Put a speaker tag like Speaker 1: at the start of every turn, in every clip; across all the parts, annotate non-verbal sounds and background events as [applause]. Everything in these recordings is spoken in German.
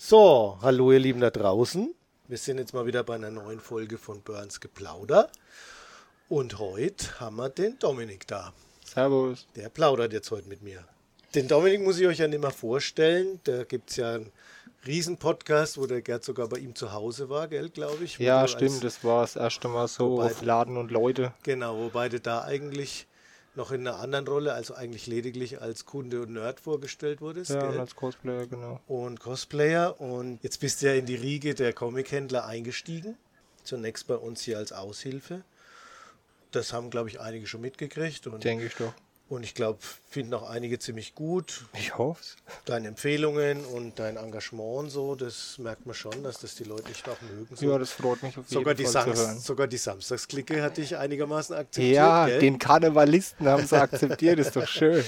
Speaker 1: So, hallo ihr Lieben da draußen. Wir sind jetzt mal wieder bei einer neuen Folge von Burns Geplauder. Und heute haben wir den Dominik da.
Speaker 2: Servus.
Speaker 1: Der plaudert jetzt heute mit mir. Den Dominik muss ich euch ja nicht mehr vorstellen. Da gibt es ja einen Riesen-Podcast, wo der Gerd sogar bei ihm zu Hause war, gell, glaube ich.
Speaker 2: Ja, stimmt. Das war das erste Mal so auf Laden und Leute.
Speaker 1: Genau, wobei du da eigentlich noch in einer anderen Rolle, also eigentlich lediglich als Kunde und Nerd vorgestellt wurdest.
Speaker 2: Ja, als Cosplayer, genau.
Speaker 1: und Cosplayer. Und jetzt bist du ja in die Riege der Comichändler eingestiegen. Zunächst bei uns hier als Aushilfe. Das haben, glaube ich, einige schon mitgekriegt.
Speaker 2: Denke ich doch.
Speaker 1: Und ich glaube, finden auch einige ziemlich gut.
Speaker 2: Ich hoffe
Speaker 1: Deine Empfehlungen und dein Engagement und so, das merkt man schon, dass das die Leute nicht auch mögen. So.
Speaker 2: Ja, das freut mich auf jeden
Speaker 1: sogar, die
Speaker 2: Fall zu hören.
Speaker 1: Samst, sogar die Samstagsklicke hat dich einigermaßen akzeptiert.
Speaker 2: Ja,
Speaker 1: gell?
Speaker 2: den Karnevalisten haben sie akzeptiert, ist doch schön.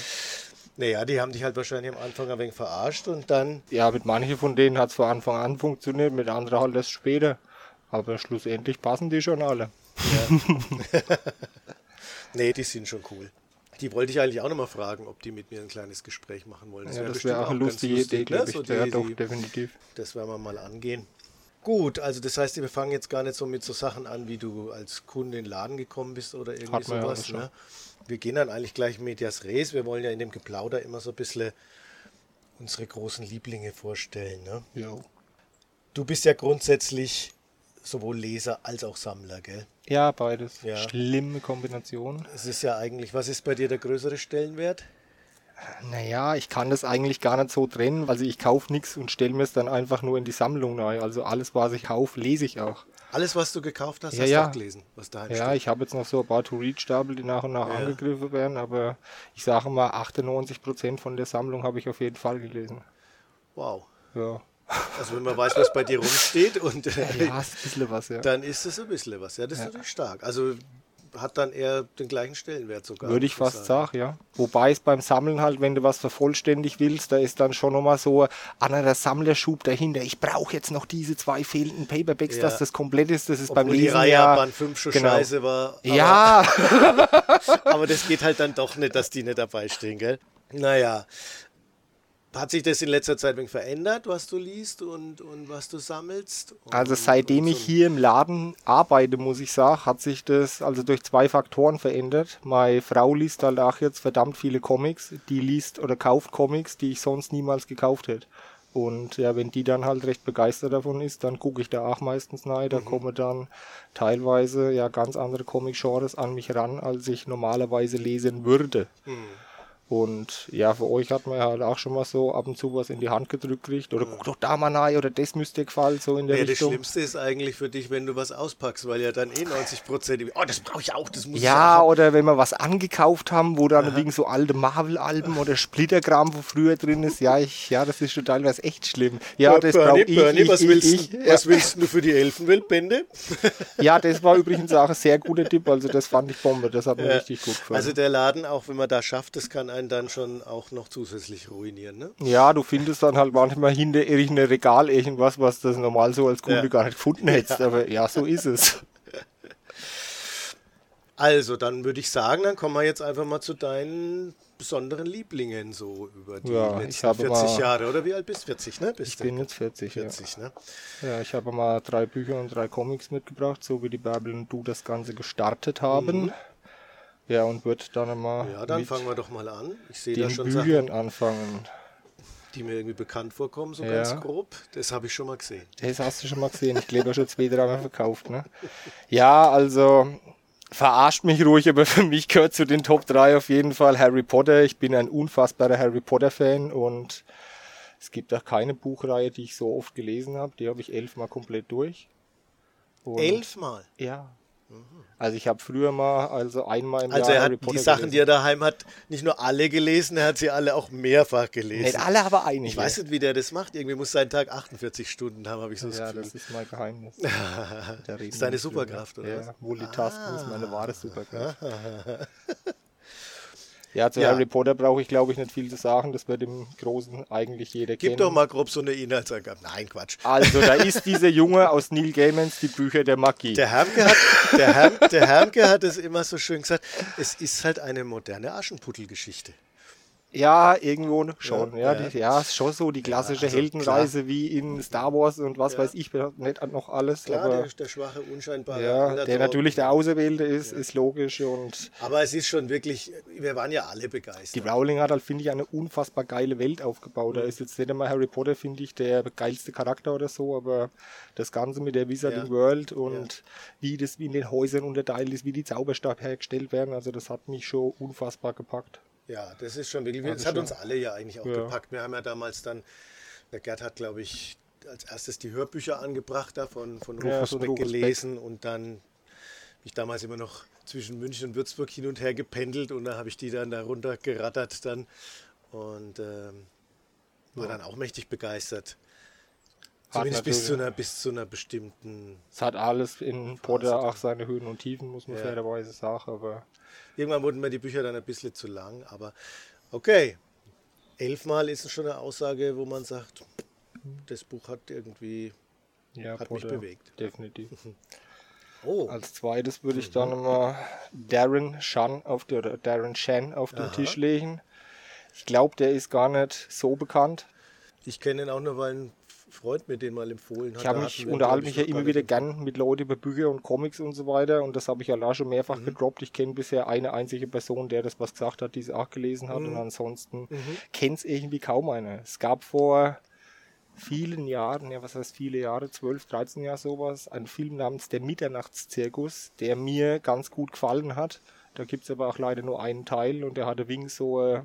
Speaker 1: Naja, die haben dich halt wahrscheinlich am Anfang ein wenig verarscht und dann
Speaker 2: Ja, mit manchen von denen hat es von Anfang an funktioniert, mit anderen halt erst später. Aber schlussendlich passen die schon alle. [laughs]
Speaker 1: Nee, die sind schon cool. Die wollte ich eigentlich auch nochmal fragen, ob die mit mir ein kleines Gespräch machen wollen.
Speaker 2: ja,
Speaker 1: wär
Speaker 2: das wäre auch eine lustige
Speaker 1: lustig,
Speaker 2: Idee, glaube
Speaker 1: ne?
Speaker 2: ich.
Speaker 1: So die-
Speaker 2: ja, doch,
Speaker 1: die-
Speaker 2: definitiv.
Speaker 1: Das werden wir mal angehen. Gut, also das heißt, wir fangen jetzt gar nicht so mit so Sachen an, wie du als Kunde in den Laden gekommen bist oder irgendwie
Speaker 2: ja
Speaker 1: sowas.
Speaker 2: schon.
Speaker 1: ne? Wir gehen dann eigentlich gleich Medias Res. Wir wollen ja in dem Geplauder immer so ein bisschen unsere großen Lieblinge vorstellen. Ne?
Speaker 2: Ja.
Speaker 1: Du bist ja grundsätzlich sowohl Leser als auch Sammler, gell?
Speaker 2: ja, beides.
Speaker 1: Ja.
Speaker 2: Schlimme Kombination.
Speaker 1: Es ist ja eigentlich, was ist bei dir der größere Stellenwert?
Speaker 2: Naja, ich kann das eigentlich gar nicht so trennen. Also ich kaufe nichts und stelle mir es dann einfach nur in die Sammlung rein. Also alles, was ich kaufe, lese ich auch.
Speaker 1: Alles, was du gekauft hast,
Speaker 2: Ja,
Speaker 1: hast
Speaker 2: ja.
Speaker 1: du auch gelesen, was daheim
Speaker 2: Ja,
Speaker 1: steht.
Speaker 2: ich habe jetzt noch so ein paar To-Read-Stapel, die nach und nach angegriffen werden, aber ich sage mal, 98% von der Sammlung habe ich auf jeden Fall gelesen.
Speaker 1: Wow.
Speaker 2: Ja,
Speaker 1: Also wenn man weiß, was bei dir rumsteht und äh,
Speaker 2: ja ist ein bisschen was, ja.
Speaker 1: dann ist es ein bisschen was. Ja, das ist natürlich stark. Also hat dann eher den gleichen Stellenwert sogar.
Speaker 2: Würde ich fast sagen, ja. Wobei es beim Sammeln halt, wenn du was vervollständig willst, da ist dann schon nochmal so anderer Sammlerschub dahinter. Ich brauche jetzt noch diese zwei fehlenden Paperbacks,
Speaker 1: Ja.
Speaker 2: dass das komplett ist. Das ist beim
Speaker 1: Obwohl die
Speaker 2: Lesen
Speaker 1: Reihe
Speaker 2: ja...
Speaker 1: Band 5 schon
Speaker 2: genau.
Speaker 1: scheiße war. Aber,
Speaker 2: Ja, [laughs]
Speaker 1: aber das geht halt dann doch nicht, dass die nicht dabei stehen, gell? Naja. Hat sich das in letzter Zeit wenig verändert, was du liest und, und was du sammelst? Und,
Speaker 2: Also seitdem
Speaker 1: und
Speaker 2: ich hier im Laden arbeite, muss ich sagen, hat sich das also durch zwei Faktoren verändert. Meine Frau liest halt auch jetzt verdammt viele Comics. Die liest oder kauft Comics, die ich sonst niemals gekauft hätte. Und ja, wenn die dann halt recht begeistert davon ist, dann gucke ich da auch meistens rein. Da kommen dann teilweise ja ganz andere Comic-Genres an mich ran, als ich normalerweise lesen würde. Und ja, für euch hat man ja halt auch schon mal so ab und zu was in die Hand gedrückt gekriegt. Oder guck doch da mal rein, oder das müsste dir gefallen, so in der
Speaker 1: Ja, das
Speaker 2: Richtung.
Speaker 1: Schlimmste ist eigentlich für dich, wenn du was auspackst, weil ja dann eh 90 Prozent, oh, das brauche ich auch, das muss ich
Speaker 2: Ja,
Speaker 1: auch.
Speaker 2: oder wenn wir was angekauft haben, wo dann wegen so alte Marvel-Alben oder Splitterkram, wo früher drin ist, ja, ich, ja, das ist schon teilweise echt schlimm. Ja, das brauche ich,
Speaker 1: Bernie,
Speaker 2: ich,
Speaker 1: was,
Speaker 2: ich,
Speaker 1: willst,
Speaker 2: ich.
Speaker 1: was willst du für die Elfenweltbände? [laughs]
Speaker 2: Ja, das war übrigens auch ein sehr guter Tipp, also das fand ich Bombe, das hat mir richtig gut gefallen.
Speaker 1: Also der Laden, auch wenn man da schafft, das kann einen dann schon auch noch zusätzlich ruinieren. Ne?
Speaker 2: ja, du findest dann halt manchmal hinter irgendeinem Regal irgendwas, was das normal so als Kunde
Speaker 1: Ja.
Speaker 2: gar nicht gefunden hättest, aber ja, so ist es. [laughs]
Speaker 1: Also, dann würde ich sagen, dann kommen wir jetzt einfach mal zu deinen besonderen Lieblingen so über die
Speaker 2: Ja, ich
Speaker 1: letzten
Speaker 2: habe
Speaker 1: 40
Speaker 2: mal-
Speaker 1: Jahre. Oder wie alt bist du? 40, ne? Bist
Speaker 2: Ich
Speaker 1: du?
Speaker 2: bin jetzt 40,
Speaker 1: 40, ne?
Speaker 2: ja. Ja, ich habe mal drei Bücher und drei Comics mitgebracht, so wie die Bärbel und du das Ganze gestartet haben. Ja, und wird dann mal.
Speaker 1: Ja, dann fangen wir doch mal an. Ich sehe da schon
Speaker 2: Büchern
Speaker 1: Sachen,
Speaker 2: anfangen.
Speaker 1: die mir irgendwie bekannt vorkommen, so
Speaker 2: Ja.
Speaker 1: ganz grob. Das habe ich schon mal gesehen.
Speaker 2: Das hast du schon mal gesehen. Ich glaube, schon zwei, dreimal verkauft. Ne? Ja, also verarscht mich ruhig, aber für mich gehört zu den Top 3 auf jeden Fall Harry Potter. Ich bin ein unfassbarer Harry Potter-Fan und es gibt auch keine Buchreihe, die ich so oft gelesen habe. Die habe ich elfmal komplett durch. Und-
Speaker 1: Elfmal.
Speaker 2: Ja. Also ich habe früher mal, also einmal im
Speaker 1: Also
Speaker 2: Jahr
Speaker 1: er
Speaker 2: Harry
Speaker 1: hat
Speaker 2: Potter
Speaker 1: die Sachen,
Speaker 2: gelesen.
Speaker 1: die er daheim hat, nicht nur alle gelesen, er hat sie alle auch mehrfach gelesen.
Speaker 2: Nicht alle, aber einige.
Speaker 1: Ich weiß nicht, wie der das macht. Irgendwie muss sein Tag 48 Stunden haben, habe ich so das
Speaker 2: Ja,
Speaker 1: Gefühl.
Speaker 2: das ist mein Geheimnis. [laughs] Da reden
Speaker 1: ist deine. Superkraft, oder
Speaker 2: Ja,
Speaker 1: was? Ah.
Speaker 2: Multitasking ist meine wahre Superkraft. [laughs] Ja, zu
Speaker 1: Ja.
Speaker 2: Harry Potter brauche ich, glaube ich, nicht viel zu sagen. Das wird im Großen eigentlich jeder
Speaker 1: Gib
Speaker 2: kennen.
Speaker 1: doch mal grob so eine Inhaltsangabe. Nein, Quatsch.
Speaker 2: Also, da ist dieser Junge aus Neil Gaimans, die Bücher der Magie.
Speaker 1: Der Hermke, hat, der, Herm, der Hermke hat es immer so schön gesagt, es ist halt eine moderne Aschenputtelgeschichte.
Speaker 2: Ja, irgendwo schon. Ja,
Speaker 1: Ja,
Speaker 2: ja,
Speaker 1: ja.
Speaker 2: die, ja ist schon so die klassische
Speaker 1: also
Speaker 2: Heldenreise wie in Star Wars und was
Speaker 1: Ja.
Speaker 2: weiß ich, nicht noch alles.
Speaker 1: Klar,
Speaker 2: aber
Speaker 1: der, der schwache, unscheinbare
Speaker 2: ja, der natürlich der Auserwählte ist, ist logisch. Und
Speaker 1: Aber es ist schon wirklich, wir waren ja alle begeistert.
Speaker 2: die Rowling hat halt, finde ich, eine unfassbar geile Welt aufgebaut.
Speaker 1: Mhm.
Speaker 2: Da ist jetzt nicht einmal Harry Potter, finde ich, der geilste Charakter oder so, aber das Ganze mit der Wizarding
Speaker 1: Ja.
Speaker 2: World und wie das in den Häusern unterteilt ist, wie die Zauberstab hergestellt werden, also das hat mich schon unfassbar gepackt.
Speaker 1: Ja, das ist schon wirklich, das hat uns alle ja eigentlich auch
Speaker 2: Ja.
Speaker 1: gepackt. Wir haben ja damals dann, der Gerd hat, glaube ich, als erstes die Hörbücher angebracht da von,
Speaker 2: Ja,
Speaker 1: Rufus Beck
Speaker 2: Rufus Beck.
Speaker 1: gelesen und dann bin ich damals immer noch zwischen München und Würzburg hin und her gependelt und da habe ich die dann da runter gerattert dann und ähm, war dann auch mächtig begeistert. Zumindest bis zu, einer, bis zu einer bestimmten.
Speaker 2: Es hat alles in Potter auch seine Höhen und Tiefen, muss man
Speaker 1: Ja.
Speaker 2: fairerweise sagen, aber
Speaker 1: Irgendwann wurden mir die Bücher dann ein bisschen zu lang, aber okay. Elfmal ist schon eine Aussage, wo man sagt, das Buch hat irgendwie.
Speaker 2: ja,
Speaker 1: Hat mich bewegt.
Speaker 2: Definitiv. [laughs]
Speaker 1: Oh,
Speaker 2: Als zweites würde ich dann mal Darren Shan auf die, oder Darren Shan auf den
Speaker 1: Aha.
Speaker 2: Tisch legen. Ich glaube, der ist gar nicht so bekannt.
Speaker 1: ich kenne ihn auch nur, weil ein Freund mir den mal empfohlen hat.
Speaker 2: Ich habe mich unterhalte mich
Speaker 1: ich,
Speaker 2: ja immer wieder gern mit Leuten über Bücher und Comics und so weiter und das habe ich ja da schon mehrfach
Speaker 1: Mhm.
Speaker 2: gedroppt. Ich kenne bisher eine einzige Person, der das was gesagt hat, die es auch gelesen hat
Speaker 1: Mhm.
Speaker 2: und ansonsten kennt es irgendwie kaum einer. Es gab vor vielen Jahren, ja was heißt viele Jahre, 12, 13 Jahre sowas, einen Film namens Der Mitternachtszirkus, der mir ganz gut gefallen hat. Da gibt es aber auch leider nur einen Teil und der hatte wegen so äh,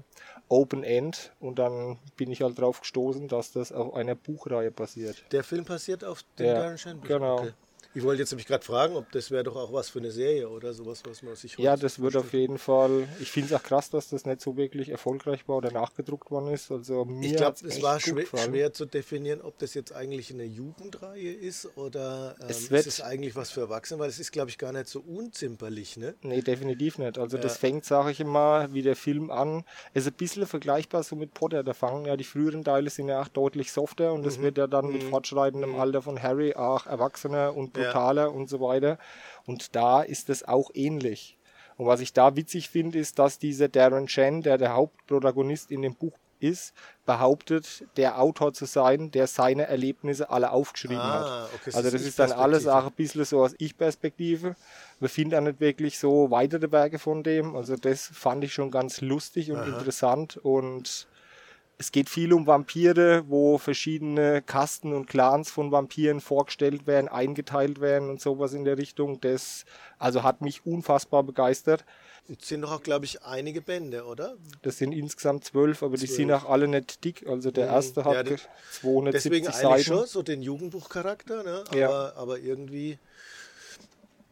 Speaker 2: Open End und dann bin ich halt drauf gestoßen, dass das auf einer Buchreihe basiert.
Speaker 1: Der Film passiert auf den
Speaker 2: Ja,
Speaker 1: Darren
Speaker 2: genau.
Speaker 1: Ich wollte jetzt nämlich gerade fragen, ob das wäre doch auch was für eine Serie oder sowas, was man sich
Speaker 2: Ja, das wird auf jeden Fall. Ich finde es auch krass, dass das nicht so wirklich erfolgreich war oder nachgedruckt worden ist. Also mir
Speaker 1: Ich glaube, es war schwer, schwer zu definieren, ob das jetzt eigentlich eine Jugendreihe ist oder ähm,
Speaker 2: Es
Speaker 1: es ist eigentlich was für Erwachsene, weil es ist, glaube ich, gar nicht so unzimperlich, ne?
Speaker 2: Nee, definitiv nicht. Also das
Speaker 1: Ja.
Speaker 2: fängt, sage ich immer, wie der Film an. Ist ein bisschen vergleichbar so mit Potter. Da fangen ja die früheren Teile sind ja auch deutlich softer und
Speaker 1: Mhm.
Speaker 2: das wird ja dann mit fortschreitendem Alter von Harry auch erwachsener und
Speaker 1: Ja.
Speaker 2: Brutaler und so weiter. Und da ist es auch ähnlich. Und was ich da witzig finde, ist, dass dieser Darren Shan, der der Hauptprotagonist in dem Buch ist, behauptet, der Autor zu sein, der seine Erlebnisse alle aufgeschrieben
Speaker 1: Ah,
Speaker 2: hat.
Speaker 1: okay, das
Speaker 2: also das ist dann alles auch ein bisschen so aus Ich-Perspektive. Wir finden auch nicht wirklich so weitere Werke von dem. Also das fand ich schon ganz lustig und interessant und es geht viel um Vampire, wo verschiedene Kasten und Clans von Vampiren vorgestellt werden, eingeteilt werden und sowas in der Richtung. Das also hat mich unfassbar begeistert.
Speaker 1: Es sind doch auch, glaube ich, einige Bände, oder?
Speaker 2: Das sind insgesamt zwölf, aber die
Speaker 1: Zwölf.
Speaker 2: sind auch alle nicht dick. Also der
Speaker 1: Mhm.
Speaker 2: erste hat
Speaker 1: Ja, die-
Speaker 2: 270
Speaker 1: Deswegen
Speaker 2: Seiten.
Speaker 1: eigentlich schon so den Jugendbuchcharakter, ne? aber,
Speaker 2: Ja.
Speaker 1: aber irgendwie.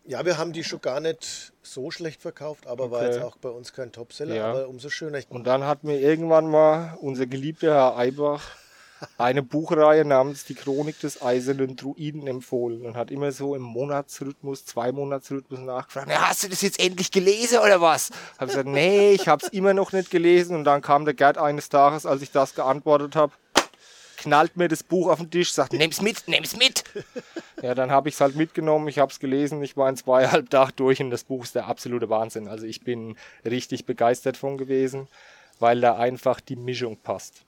Speaker 1: Ja, wir haben die schon gar nicht so schlecht verkauft, aber war
Speaker 2: Okay.
Speaker 1: jetzt auch bei uns kein Topseller,
Speaker 2: Ja.
Speaker 1: aber umso schöner. Ich,
Speaker 2: Und dann hat mir irgendwann mal unser geliebter Herr Eibach [laughs] eine Buchreihe namens Die Chronik des Eisernen Druiden empfohlen und hat immer so im Monatsrhythmus, zwei Monatsrhythmus nachgefragt, "Na, hast du das jetzt endlich gelesen oder was? Hab gesagt, nee, ich hab's immer noch nicht gelesen und dann kam der Gerd eines Tages, als ich das geantwortet habe, knallt mir das Buch auf den Tisch, sagt, nimm's mit, nimm's mit. Ja, dann habe ich es halt mitgenommen, ich habe es gelesen, ich war in zweieinhalb Tagen durch und das Buch ist der absolute Wahnsinn. Also ich bin richtig begeistert von gewesen, weil da einfach die Mischung passt.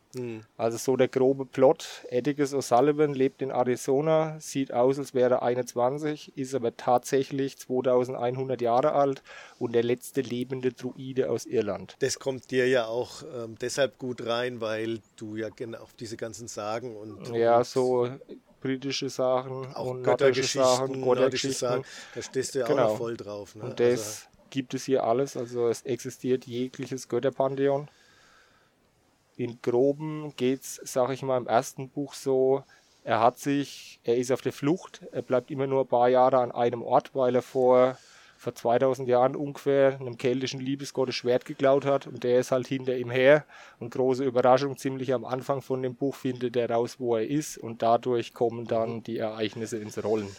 Speaker 2: Also so der grobe Plot, Atticus O'Sullivan lebt in Arizona, sieht aus, als wäre er 21, ist aber tatsächlich 2100 Jahre alt und der letzte lebende Druide aus Irland.
Speaker 1: das kommt dir ja auch ähm, deshalb gut rein, weil du ja genau auf diese ganzen Sagen und,
Speaker 2: Ja,
Speaker 1: und
Speaker 2: so britische Sachen
Speaker 1: auch
Speaker 2: und nordische Sachen,
Speaker 1: Göttergeschichten, nordische
Speaker 2: Göttergeschichten.
Speaker 1: Sagen, da stehst du ja auch
Speaker 2: Genau.
Speaker 1: noch voll drauf. Ne?
Speaker 2: Und das gibt es hier alles. Also es existiert jegliches Götterpantheon. In Groben geht's, sag ich mal, im ersten Buch so, er hat sich, er ist auf der Flucht, er bleibt immer nur ein paar Jahre an einem Ort, weil er vor, vor 2000 Jahren ungefähr einem keltischen Liebesgott das Schwert geklaut hat und der ist halt hinter ihm her. Und große Überraschung, ziemlich am Anfang von dem Buch findet er raus, wo er ist und dadurch kommen dann die Ereignisse ins Rollen.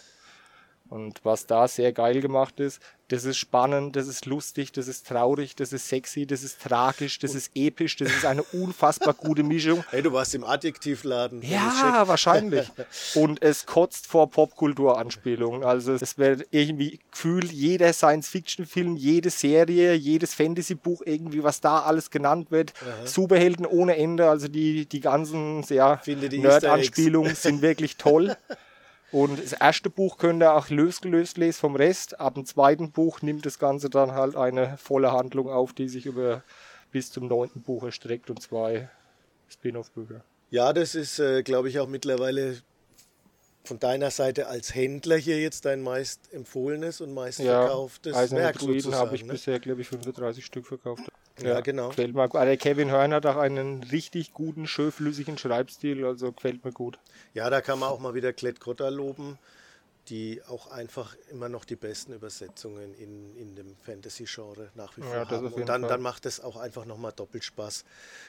Speaker 2: Und was da sehr geil gemacht ist, das ist spannend, das ist lustig, das ist traurig, das ist sexy, das ist tragisch, das ist episch, das ist eine unfassbar gute Mischung. [laughs]
Speaker 1: Hey, du warst im Adjektivladen.
Speaker 2: Ja, wahrscheinlich. [laughs] Und es kotzt vor Popkulturanspielungen. Also es wird irgendwie gefühlt jeder Science-Fiction-Film, jede Serie, jedes Fantasy-Buch, irgendwie was da alles genannt wird. Aha. Superhelden ohne Ende. Also die, die ganzen ja, Nerd-Anspielungen sind wirklich toll. [laughs] Und das erste Buch könnt ihr auch losgelöst lesen vom Rest. Ab dem zweiten Buch nimmt das Ganze dann halt eine volle Handlung auf, die sich über bis zum neunten Buch erstreckt und zwei Spin-off-Bücher.
Speaker 1: Ja, das ist, äh, glaube ich, auch mittlerweile von deiner Seite als Händler hier jetzt dein meist empfohlenes und meist ja, verkauftes Werk
Speaker 2: sozusagen. habe ich ne? bisher, glaube ich, 35 Stück verkauft.
Speaker 1: Ja, ja genau.
Speaker 2: Gefällt mir. Der Kevin Hörner hat auch einen richtig guten, schön flüssigen Schreibstil, also gefällt mir gut.
Speaker 1: Ja, da kann man auch mal wieder Klett Cotta loben die auch einfach immer noch die besten Übersetzungen in, in dem Fantasy-Genre nach wie vor ja, haben. Und dann, dann macht es auch einfach nochmal doppelt Spaß,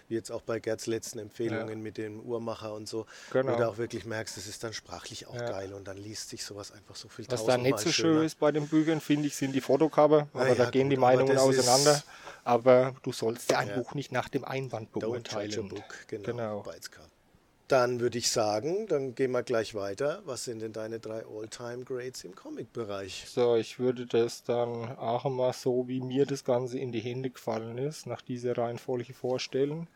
Speaker 1: wie jetzt auch bei Gerds letzten Empfehlungen ja. mit dem Uhrmacher und so, genau. wo du auch wirklich merkst, das ist dann sprachlich auch ja. geil und dann liest sich sowas einfach so viel
Speaker 2: Was da nicht so schön ist bei den Büchern, finde ich, sind die Fotocover, aber da gehen gut, die Meinungen auseinander. Aber du sollst ja ein Buch nicht nach dem Einband beurteilen.
Speaker 1: Book, genau. genau. Dann würde ich sagen, dann gehen wir gleich weiter. Was sind denn deine drei All-Time-Grades im Comic-Bereich?
Speaker 2: So, ich würde das dann auch mal so, wie mir das Ganze in die Hände gefallen ist, nach dieser Reihenfolge vorstellen.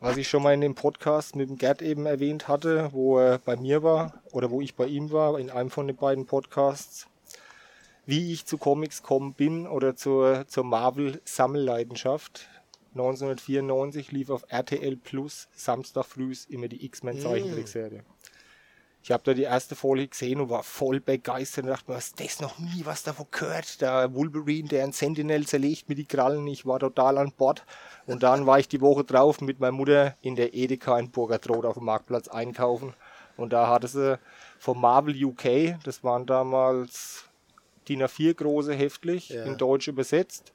Speaker 2: Was ich schon mal in dem Podcast mit dem Gerd eben erwähnt hatte, wo er bei mir war oder wo ich bei ihm war, in einem von den beiden Podcasts, wie ich zu Comics gekommen bin oder zur, zur Marvel-Sammelleidenschaft. 1994 lief auf RTL Plus Samstag früh immer die X-Men Zeichentrickserie. Mm. Ich habe da die erste Folge gesehen und war voll begeistert und dachte mir, was das noch nie was davon gehört. Der Wolverine, der ein Sentinel zerlegt mit die Krallen. Ich war total an Bord. Und dann war ich die Woche drauf mit meiner Mutter in der Edeka in Burgertrot auf dem Marktplatz einkaufen. Und da hatte sie vom Marvel UK, das waren damals DIN A4 große heftlich, ja. in Deutsch übersetzt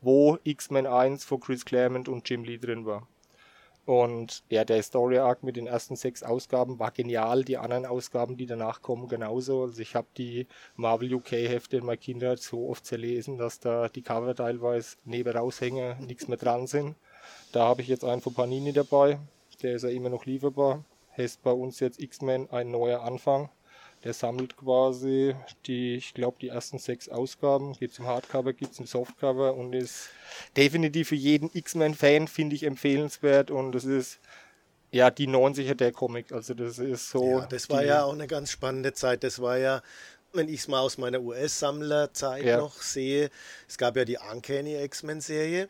Speaker 2: wo X-Men 1 von Chris Claremont und Jim Lee drin war. Und ja, der Story Arc mit den ersten sechs Ausgaben war genial. Die anderen Ausgaben, die danach kommen, genauso. Also ich habe die Marvel UK Hefte in meiner Kindheit so oft zerlesen, dass da die Cover teilweise neben raushängen, nichts mehr dran sind. Da habe ich jetzt einen von Panini dabei. Der ist ja immer noch lieferbar. Heißt bei uns jetzt X-Men ein neuer Anfang. Der sammelt quasi die, ich glaube, die ersten sechs Ausgaben. Gibt es im Hardcover, gibt es im Softcover und ist definitiv für jeden X-Men-Fan, finde ich, empfehlenswert. Und das ist ja die 90er der Comic. Also das ist so.
Speaker 1: Ja, das war ja auch eine ganz spannende Zeit. Das war ja wenn ich es mal aus meiner US-Sammlerzeit ja. noch sehe, es gab ja die Uncanny X-Men-Serie.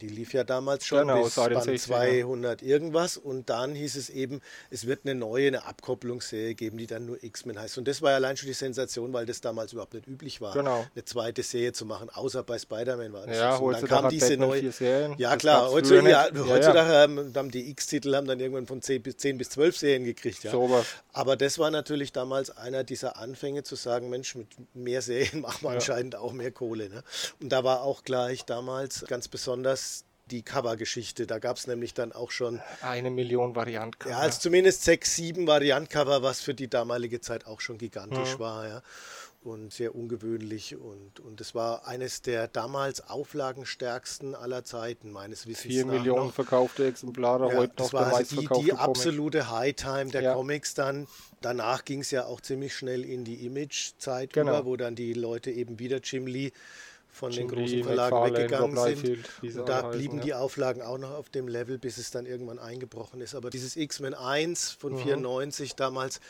Speaker 1: Die lief ja damals schon genau, bis Band 200 irgendwas und dann hieß es eben, es wird eine neue, eine Abkopplungsserie geben, die dann nur X-Men heißt. Und das war ja allein schon die Sensation, weil das damals überhaupt nicht üblich war,
Speaker 2: genau.
Speaker 1: eine zweite Serie zu machen, außer bei Spider-Man war
Speaker 2: das ja, so. Dann kam diese neue. Serien,
Speaker 1: ja klar, heutzutage, ja, heutzutage ja. Haben, haben, die X-Titel haben dann irgendwann von 10 bis, 10 bis 12 Serien gekriegt. Ja. So Aber das war natürlich damals einer dieser Anfänge zu sagen, Mensch, mit mehr Serien [laughs] machen wir anscheinend auch mehr Kohle. Ne? Und da war auch gleich damals ganz besonders die Cover-Geschichte. Da gab es nämlich dann auch schon.
Speaker 2: Eine Million Variantcover.
Speaker 1: Ja, also zumindest sechs, sieben Variantcover, was für die damalige Zeit auch schon gigantisch mhm. war. Ja. Und sehr ungewöhnlich. Und, und es war eines der damals auflagenstärksten aller Zeiten, meines Wissens.
Speaker 2: Vier Millionen noch. verkaufte Exemplare, ja, heute noch
Speaker 1: das war der also die, die absolute High-Time der ja. Comics dann. Danach ging es ja auch ziemlich schnell in die Image-Zeit genau. über, wo dann die Leute eben wieder Jim Lee von Jim den großen Verlagen weggegangen sind. Und da blieben heißen, die Auflagen auch noch auf dem Level, bis es dann irgendwann eingebrochen ist. Aber dieses X-Men 1 von mhm. 94 damals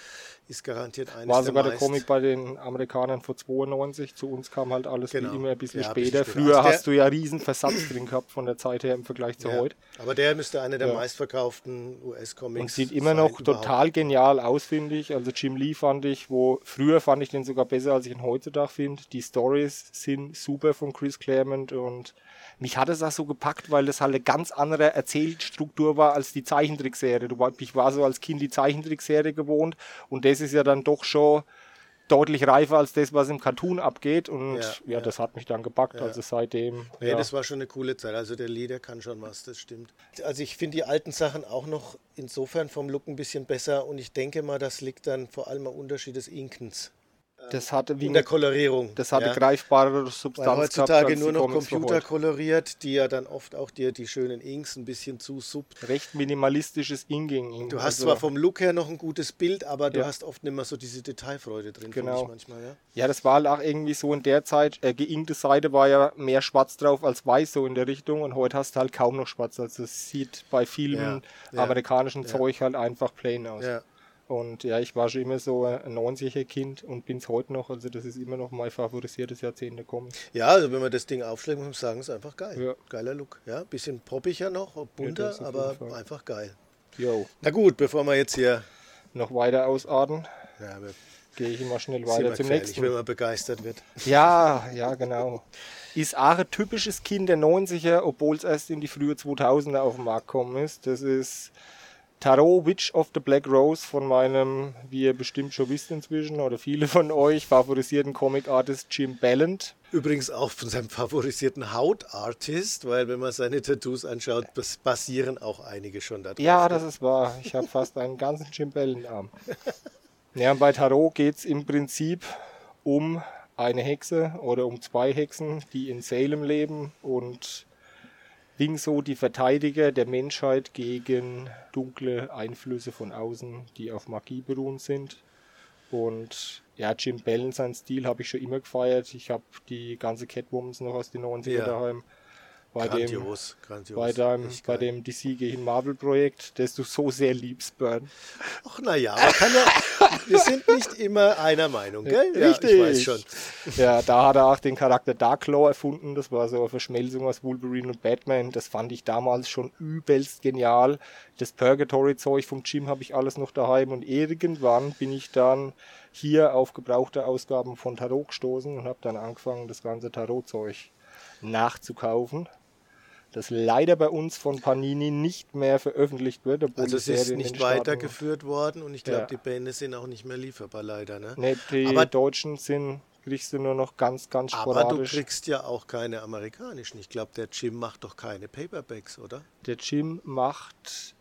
Speaker 1: ist garantiert eines
Speaker 2: War sogar der, der Comic bei den Amerikanern vor 92. Zu uns kam halt alles genau. wie immer ein bisschen ja, später. Früher also hast du ja riesen Versatz drin gehabt von der Zeit her im Vergleich zu ja, heute.
Speaker 1: Aber der müsste einer der ja. meistverkauften US-Comics
Speaker 2: Und sieht immer noch überhaupt. total genial aus, finde ich. Also Jim Lee fand ich, wo früher fand ich den sogar besser, als ich ihn heutzutage finde. Die Stories sind super von Chris Claremont und mich hat es auch so gepackt, weil das halt eine ganz andere Erzählstruktur war als die Zeichentrickserie. Du, ich war so als Kind die Zeichentrickserie gewohnt und das ist ja dann doch schon deutlich reifer als das, was im Cartoon abgeht. Und ja, ja, ja. das hat mich dann gepackt. Ja. Also seitdem.
Speaker 1: Nee, ja, das war schon eine coole Zeit. Also der Lieder kann schon was, das stimmt. Also ich finde die alten Sachen auch noch insofern vom Look ein bisschen besser und ich denke mal, das liegt dann vor allem am Unterschied des Inkens.
Speaker 2: Das hatte wie
Speaker 1: in der Kolorierung.
Speaker 2: Das hatte ja. greifbare Substanz. Weil
Speaker 1: heutzutage nur noch computerkoloriert, die ja dann oft auch dir die schönen Inks ein bisschen zu sub.
Speaker 2: Recht minimalistisches Inking.
Speaker 1: Du hast also, zwar vom Look her noch ein gutes Bild, aber du ja. hast oft nicht mehr so diese Detailfreude drin,
Speaker 2: genau. manchmal. Ja? ja, das war auch irgendwie so in der Zeit, äh, geinkte Seite war ja mehr schwarz drauf als weiß, so in der Richtung und heute hast du halt kaum noch schwarz. Also es sieht bei vielen amerikanischen Zeug halt einfach plain aus. Ja. Und ja, ich war schon immer so ein 90er-Kind und bin es heute noch. Also das ist immer noch mein favorisiertes Jahrzehnt der Comics.
Speaker 1: Ja, also wenn man das Ding aufschlägt, muss man sagen, ist einfach geil. Ja. Geiler Look. Ja, bisschen poppiger noch, bunter, ja, aber einfach geil. Jo. Na gut, bevor wir jetzt hier
Speaker 2: noch weiter ausarten, ja, gehe ich immer schnell weiter zum nächsten.
Speaker 1: wenn man begeistert wird.
Speaker 2: Ja, ja, genau. Ist auch ein typisches Kind der 90er, obwohl es erst in die frühe 2000er auf den Markt gekommen ist. Das ist Tarot Witch of the Black Rose von meinem, wie ihr bestimmt schon wisst inzwischen, oder viele von euch, favorisierten Comic-Artist Jim Ballant.
Speaker 1: Übrigens auch von seinem favorisierten Haut-Artist, weil wenn man seine Tattoos anschaut, basieren auch einige schon da drauf.
Speaker 2: Ja, das ist wahr. Ich habe fast einen ganzen Jim Ballant-Arm. ja, und bei Tarot geht es im Prinzip um eine Hexe oder um zwei Hexen, die in Salem leben und Ding so die Verteidiger der Menschheit gegen dunkle Einflüsse von außen, die auf Magie beruhen sind. Und ja, Jim Bellen, sein Stil habe ich schon immer gefeiert. Ich habe die ganze Catwomans noch aus den 90er ja. daheim bei grandios, dem, grandios. Bei, deinem, bei dem DC gegen Marvel Projekt, das du so sehr liebst, Burn.
Speaker 1: Ach naja, man kann ja, wir sind nicht immer einer Meinung, gell?
Speaker 2: Richtig. Ja, ich weiß schon. Ja, da hat er auch den Charakter Darklaw erfunden. Das war so eine Verschmelzung aus Wolverine und Batman. Das fand ich damals schon übelst genial. Das Purgatory-Zeug vom Jim habe ich alles noch daheim und irgendwann bin ich dann hier auf gebrauchte Ausgaben von Tarot gestoßen und habe dann angefangen, das ganze Tarot-Zeug nachzukaufen das leider bei uns von Panini nicht mehr veröffentlicht wird.
Speaker 1: also es ist nicht weitergeführt worden und ich glaube, ja. die Bände sind auch nicht mehr lieferbar, leider. Ne?
Speaker 2: Nee, die aber, deutschen sind, kriegst du nur noch ganz, ganz sporadisch. Aber
Speaker 1: du kriegst ja auch keine amerikanischen. Ich glaube, der Jim macht doch keine Paperbacks, oder?
Speaker 2: Der Jim macht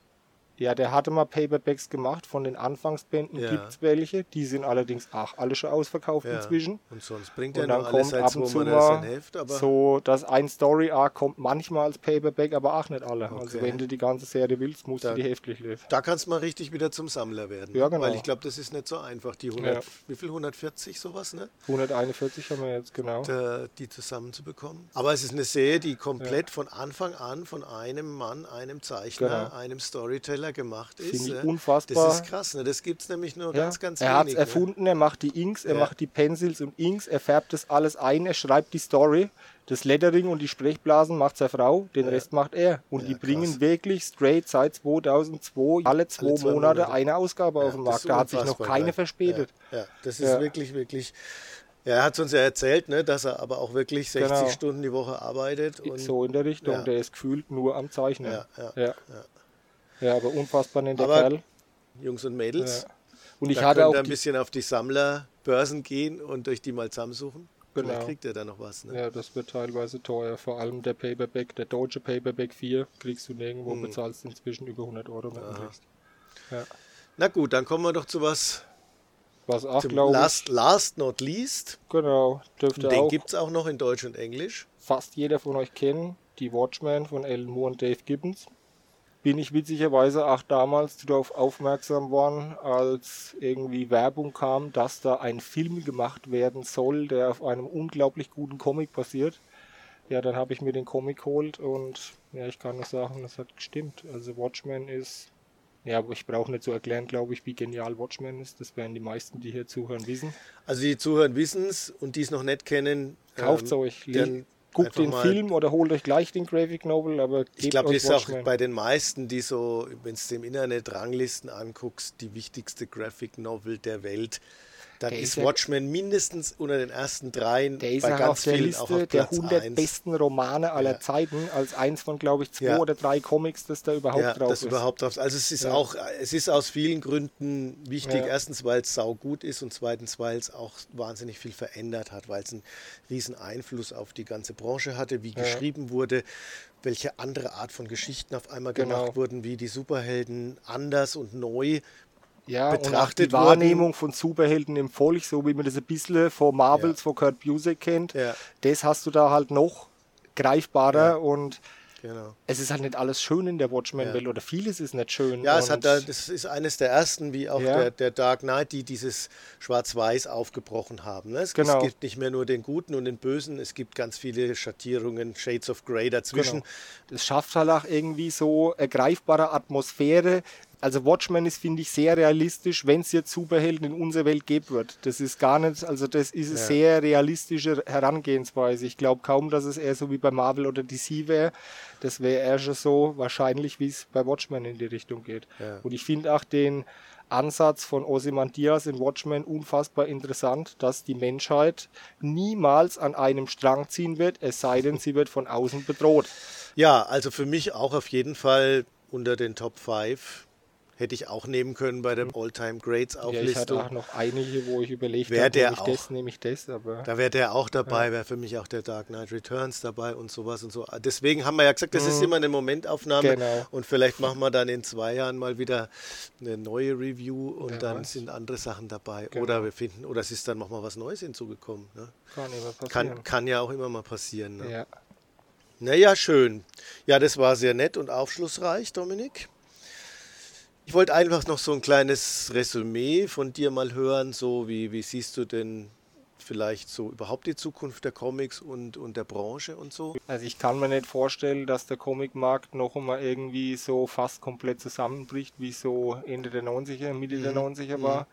Speaker 2: ja, der hatte mal Paperbacks gemacht. Von den Anfangsbänden ja. gibt es welche. Die sind allerdings auch alle schon ausverkauft ja. inzwischen.
Speaker 1: Und sonst bringt er nur alles ab und zu mal Heft,
Speaker 2: so, dass ein Story Arc kommt manchmal als Paperback, aber auch nicht alle. Also okay. Also wenn du die ganze Serie willst, musst da, du die heftlich lesen.
Speaker 1: Da kannst du mal richtig wieder zum Sammler werden. Ja, genau. Weil ich glaube, das ist nicht so einfach. Die 100, ja. wie viel? 140 sowas, ne?
Speaker 2: 141 haben wir jetzt, genau.
Speaker 1: Da, die zusammenzubekommen. Aber es ist eine Serie, die komplett von Anfang an von einem Mann, einem Zeichner, genau. einem Storyteller gemacht ist.
Speaker 2: Finde ich unfassbar.
Speaker 1: Das ist krass, ne? das gibt es nämlich nur ja. ganz, ganz
Speaker 2: Er hat es ne? erfunden, er macht die Inks, er ja. macht die Pencils und Inks, er färbt das alles ein, er schreibt die Story. Das Lettering und die Sprechblasen macht seine Frau, den ja. Rest macht er. Und die bringen krass. wirklich straight seit 2002 alle zwei, alle zwei Monate, Monate, eine Ausgabe auf den Markt. Da hat sich noch keine verspätet.
Speaker 1: Ja, das ist wirklich, wirklich. Ja, er hat uns ja erzählt, ne, dass er aber auch wirklich 60 genau. Stunden die Woche arbeitet.
Speaker 2: Und so in der Richtung. Ja. Der ist gefühlt nur am Zeichnen. Ja, ja, ja. Ja, aber unfassbar netter aber Kerl.
Speaker 1: Jungs und Mädels. Ja.
Speaker 2: Und ich da hatte auch
Speaker 1: ein bisschen auf die Sammlerbörsen gehen und durch die mal zusammensuchen. Genau. Vielleicht kriegt er da noch was. Ne?
Speaker 2: Ja, das wird teilweise teuer. Vor allem der Paperback, der deutsche Paperback 4, kriegst du nirgendwo, hm. bezahlst inzwischen über 100 Euro.
Speaker 1: Ja. Na gut, dann kommen wir doch zu was.
Speaker 2: Was auch, glaube
Speaker 1: last, last not least.
Speaker 2: Genau, dürfte
Speaker 1: Den gibt es auch noch in Deutsch und Englisch.
Speaker 2: Fast jeder von euch kennt die Watchmen von Alan Moore und Dave Gibbons bin ich witzigerweise auch damals darauf aufmerksam worden, als irgendwie Werbung kam, dass da ein Film gemacht werden soll, der auf einem unglaublich guten Comic basiert. Ja, dann habe ich mir den Comic geholt und ja, ich kann nur sagen, das hat gestimmt. Also Watchmen ist, ja, aber ich brauche nicht zu erklären, glaube ich, wie genial Watchmen ist. Das werden die meisten, die hier zuhören, wissen.
Speaker 1: Also die zuhören wissen es und die es noch nicht kennen.
Speaker 2: Kauft ähm, euch. Dann guckt den Film oder holt euch gleich den Graphic Novel, aber
Speaker 1: ich glaube, das ist auch bei den meisten, die so, wenn du im Internet Ranglisten anguckst, die wichtigste Graphic Novel der Welt dann ist, ist Watchmen mindestens unter den ersten dreien
Speaker 2: der ist bei ganz auf der vielen Liste auf der 100 1. besten Romane aller ja. Zeiten als eins von glaube ich zwei ja. oder drei Comics, das da überhaupt ja, drauf das ist.
Speaker 1: Überhaupt drauf. Also es ist auch, es ist aus vielen Gründen wichtig. Erstens, weil es sau gut ist und zweitens, weil es auch wahnsinnig viel verändert hat, weil es einen riesen Einfluss auf die ganze Branche hatte, wie geschrieben wurde welche andere Art von Geschichten auf einmal genau. gemacht wurden, wie die Superhelden anders und neu
Speaker 2: ja, betrachtet und die Wahrnehmung wurden. von Superhelden im Volk, so wie man das ein bisschen von Marvels, ja. von Kurt Busiek kennt, ja. das hast du da halt noch greifbarer ja. und Genau. Es ist halt nicht alles schön in der Watchmen-Welt ja. oder vieles ist nicht schön.
Speaker 1: Ja, es hat da, das ist eines der ersten, wie auch ja. der, der, Dark Knight, die dieses Schwarz-Weiß aufgebrochen haben. Ne? Es, genau. es, gibt nicht mehr nur den Guten und den Bösen, es gibt ganz viele Schattierungen, Shades of Grey dazwischen.
Speaker 2: Genau. Es schafft halt auch irgendwie so ergreifbare Atmosphäre, also Watchmen ist, finde ich, sehr realistisch, wenn es jetzt Superhelden in unserer Welt geben wird. Das ist gar nicht, also das ist eine ja. sehr realistische Herangehensweise. Ich glaube kaum, dass es eher so wie bei Marvel oder DC wäre. Das wäre eher schon so wahrscheinlich, wie es bei Watchmen in die Richtung geht. Ja. Und ich finde auch den Ansatz von Ozymandias in Watchmen unfassbar interessant, dass die Menschheit niemals an einem Strang ziehen wird, es sei denn, sie wird von außen bedroht.
Speaker 1: Ja, also für mich auch auf jeden Fall unter den Top 5 Hätte ich auch nehmen können bei der mhm. All-Time Greats Auflistung. Ja, ich hatte
Speaker 2: auch noch einige, wo ich überlegt habe, nehme ich das, nehme ich das. Aber
Speaker 1: da wäre der auch dabei, ja. wäre für mich auch der Dark Knight Returns dabei und sowas und so. Deswegen haben wir ja gesagt, das mhm. ist immer eine Momentaufnahme genau. und vielleicht machen wir dann in zwei Jahren mal wieder eine neue Review und ja, dann weiß. sind andere Sachen dabei. Genau. Oder wir finden, oder es ist dann nochmal was Neues hinzugekommen. Ne? Kann, kann, kann, ja auch immer mal passieren. Ne? Ja. Naja, schön. Ja, das war sehr nett und aufschlussreich, Dominik. Ich wollte einfach noch so ein kleines Resümee von dir mal hören. So, wie, wie siehst du denn vielleicht so überhaupt die Zukunft der Comics und, und der Branche und so?
Speaker 2: Also ich kann mir nicht vorstellen, dass der Comicmarkt noch einmal irgendwie so fast komplett zusammenbricht, wie so Ende der 90er, Mitte mhm. der 90er war. Mhm.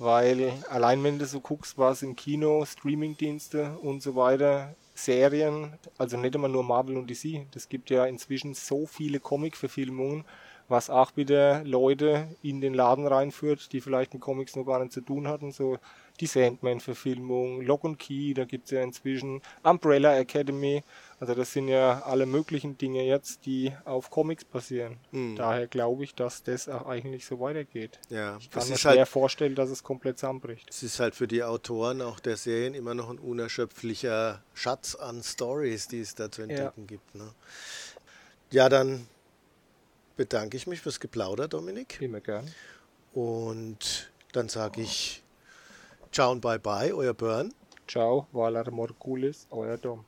Speaker 2: Weil allein wenn du so guckst, was im Kino, Streamingdienste und so weiter, Serien, also nicht immer nur Marvel und DC, das gibt ja inzwischen so viele Comic-Verfilmungen was auch wieder Leute in den Laden reinführt, die vielleicht mit Comics noch gar nichts zu tun hatten, so die Sandman-Verfilmung, Lock and Key, da gibt es ja inzwischen Umbrella Academy, also das sind ja alle möglichen Dinge jetzt, die auf Comics basieren. Mhm. Daher glaube ich, dass das auch eigentlich so weitergeht. Ja, ich kann mir schwer halt, vorstellen, dass es komplett zusammenbricht.
Speaker 1: Es ist halt für die Autoren auch der Serien immer noch ein unerschöpflicher Schatz an Stories, die es da zu entdecken ja. gibt. Ne? Ja, dann bedanke ich mich fürs Geplauder, Dominik.
Speaker 2: Immer gern.
Speaker 1: Und dann sage ich Ciao und Bye Bye, euer Burn.
Speaker 2: Ciao, Valar Morgulis, euer Dom.